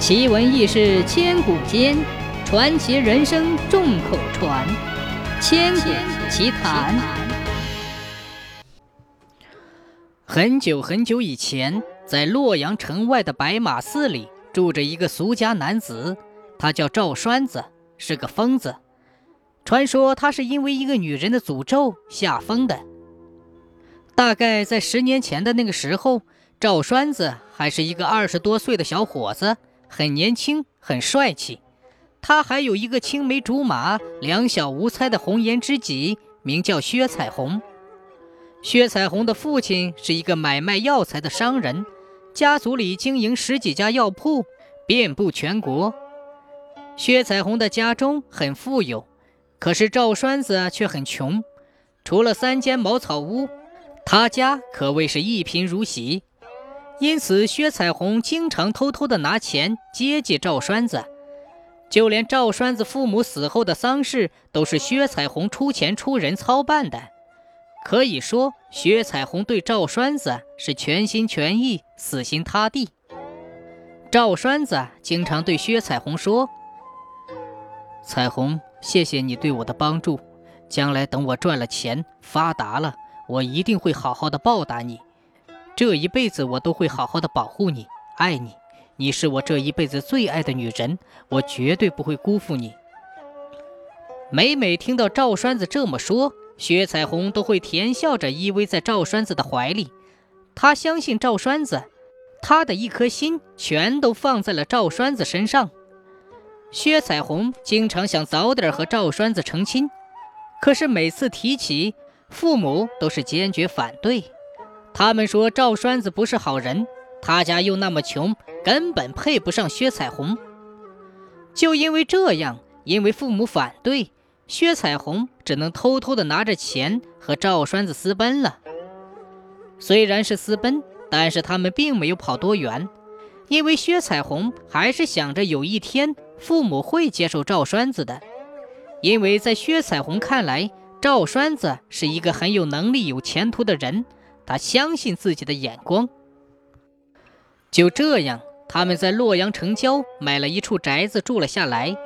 奇闻异事千古间，传奇人生众口传。千古奇谈。很久很久以前，在洛阳城外的白马寺里，住着一个俗家男子，他叫赵栓子，是个疯子。传说他是因为一个女人的诅咒下疯的。大概在十年前的那个时候，赵栓子还是一个二十多岁的小伙子。很年轻，很帅气。他还有一个青梅竹马、两小无猜的红颜知己，名叫薛彩虹。薛彩虹的父亲是一个买卖药材的商人，家族里经营十几家药铺，遍布全国。薛彩虹的家中很富有，可是赵栓子却很穷，除了三间茅草屋，他家可谓是一贫如洗。因此，薛彩虹经常偷偷的拿钱接济赵栓子，就连赵栓子父母死后的丧事，都是薛彩虹出钱出人操办的。可以说，薛彩虹对赵栓子是全心全意、死心塌地。赵栓子经常对薛彩虹说：“彩虹，谢谢你对我的帮助，将来等我赚了钱、发达了，我一定会好好的报答你。”这一辈子我都会好好的保护你，爱你，你是我这一辈子最爱的女人，我绝对不会辜负你。每每听到赵栓子这么说，薛彩虹都会甜笑着依偎在赵栓子的怀里。她相信赵栓子，她的一颗心全都放在了赵栓子身上。薛彩虹经常想早点和赵栓子成亲，可是每次提起，父母都是坚决反对。他们说赵栓子不是好人，他家又那么穷，根本配不上薛彩虹。就因为这样，因为父母反对，薛彩虹只能偷偷的拿着钱和赵栓子私奔了。虽然是私奔，但是他们并没有跑多远，因为薛彩虹还是想着有一天父母会接受赵栓子的，因为在薛彩虹看来，赵栓子是一个很有能力、有前途的人。他相信自己的眼光。就这样，他们在洛阳城郊买了一处宅子住了下来。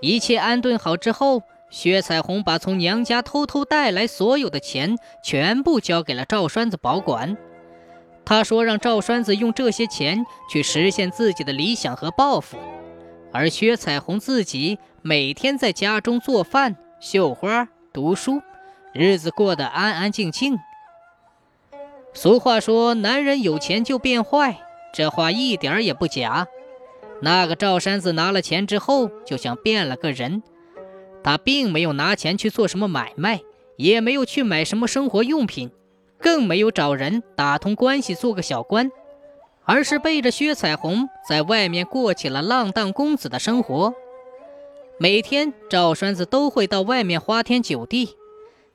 一切安顿好之后，薛彩虹把从娘家偷偷带来所有的钱全部交给了赵栓子保管。他说让赵栓子用这些钱去实现自己的理想和抱负，而薛彩虹自己每天在家中做饭、绣花、读书，日子过得安安静静。俗话说：“男人有钱就变坏。”这话一点儿也不假。那个赵山子拿了钱之后，就像变了个人。他并没有拿钱去做什么买卖，也没有去买什么生活用品，更没有找人打通关系做个小官，而是背着薛彩虹在外面过起了浪荡公子的生活。每天，赵栓子都会到外面花天酒地。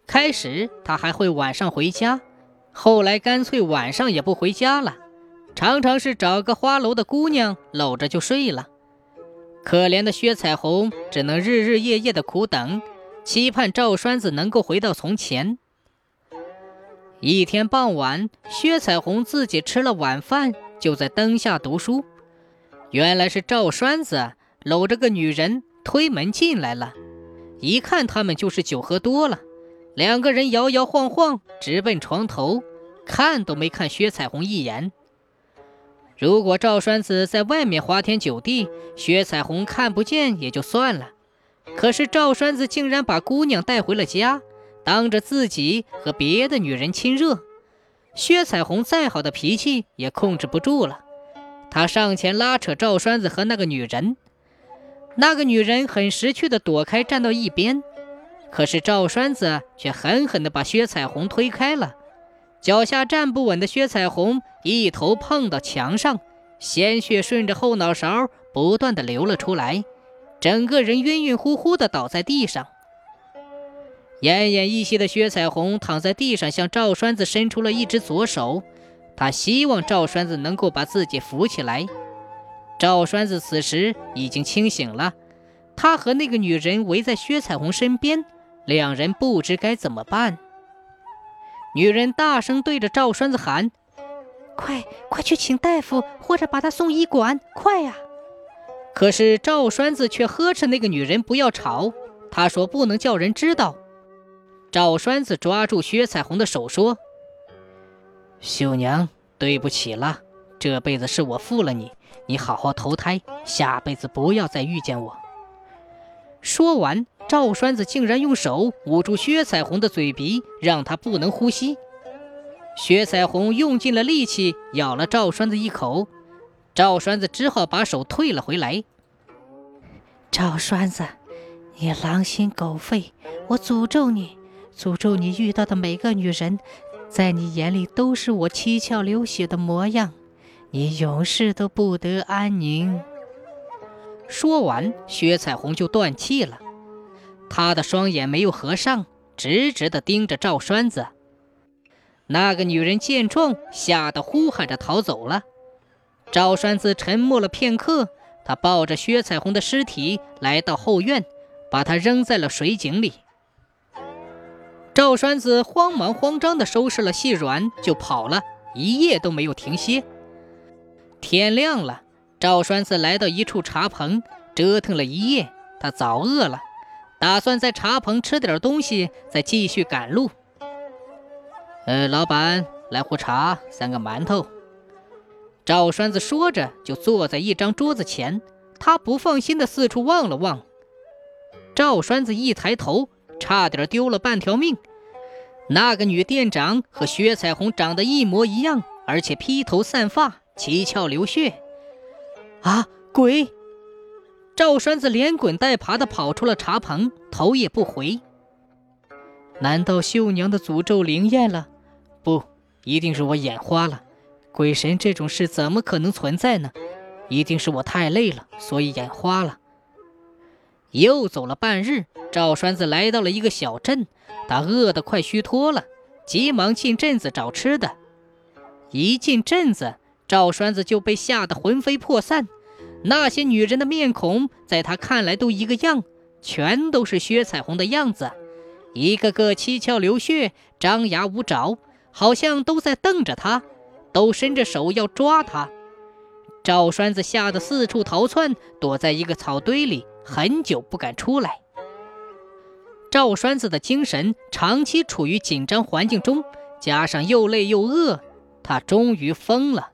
开始，他还会晚上回家。后来干脆晚上也不回家了，常常是找个花楼的姑娘搂着就睡了。可怜的薛彩虹只能日日夜夜的苦等，期盼赵栓子能够回到从前。一天傍晚，薛彩虹自己吃了晚饭，就在灯下读书。原来是赵栓子搂着个女人推门进来了，一看他们就是酒喝多了。两个人摇摇晃晃直奔床头，看都没看薛彩虹一眼。如果赵栓子在外面花天酒地，薛彩虹看不见也就算了。可是赵栓子竟然把姑娘带回了家，当着自己和别的女人亲热，薛彩虹再好的脾气也控制不住了。他上前拉扯赵栓子和那个女人，那个女人很识趣的躲开，站到一边。可是赵栓子却狠狠地把薛彩虹推开了，脚下站不稳的薛彩虹一头碰到墙上，鲜血顺着后脑勺不断的流了出来，整个人晕晕乎乎的倒在地上。奄奄一息的薛彩虹躺在地上，向赵栓子伸出了一只左手，他希望赵栓子能够把自己扶起来。赵栓子此时已经清醒了，他和那个女人围在薛彩虹身边。两人不知该怎么办。女人大声对着赵栓子喊：“快快去请大夫，或者把他送医馆，快呀！”可是赵栓子却呵斥那个女人不要吵，他说不能叫人知道。赵栓子抓住薛彩虹的手说：“秀娘，对不起了，这辈子是我负了你，你好好投胎，下辈子不要再遇见我。”说完，赵栓子竟然用手捂住薛彩虹的嘴鼻，让她不能呼吸。薛彩虹用尽了力气咬了赵栓子一口。赵栓子只好把手退了回来。赵栓子，你狼心狗肺！我诅咒你，诅咒你遇到的每个女人，在你眼里都是我七窍流血的模样，你永世都不得安宁。说完，薛彩虹就断气了。他的双眼没有合上，直直地盯着赵栓子。那个女人见状，吓得呼喊着逃走了。赵栓子沉默了片刻，他抱着薛彩虹的尸体来到后院，把她扔在了水井里。赵栓子慌忙慌张地收拾了细软，就跑了，一夜都没有停歇。天亮了，赵栓子来到一处茶棚，折腾了一夜，他早饿了，打算在茶棚吃点东西，再继续赶路。呃，老板，来壶茶，三个馒头。赵栓子说着，就坐在一张桌子前。他不放心的四处望了望。赵栓子一抬头，差点丢了半条命。那个女店长和薛彩虹长得一模一样，而且披头散发，七窍流血。啊，鬼！赵栓子连滚带爬的跑出了茶棚，头也不回。难道秀娘的诅咒灵验了？不，一定是我眼花了。鬼神这种事怎么可能存在呢？一定是我太累了，所以眼花了。又走了半日，赵栓子来到了一个小镇，他饿得快虚脱了，急忙进镇子找吃的。一进镇子，赵栓子就被吓得魂飞魄散。那些女人的面孔在他看来都一个样，全都是薛彩虹的样子，一个个七窍流血，张牙舞爪，好像都在瞪着他。都伸着手要抓他，赵栓子吓得四处逃窜，躲在一个草堆里，很久不敢出来。赵栓子的精神长期处于紧张环境中，加上又累又饿，他终于疯了。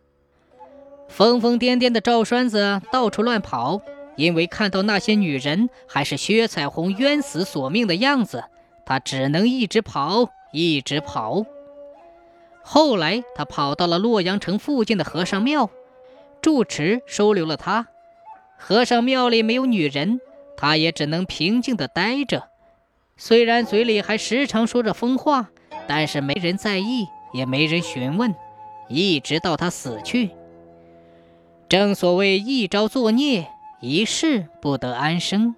疯疯癫癫的赵栓子到处乱跑，因为看到那些女人还是薛彩虹冤死索命的样子，他只能一直跑，一直跑。后来，他跑到了洛阳城附近的和尚庙，住持收留了他。和尚庙里没有女人，他也只能平静地待着。虽然嘴里还时常说着疯话，但是没人在意，也没人询问，一直到他死去。正所谓一朝作孽，一世不得安生。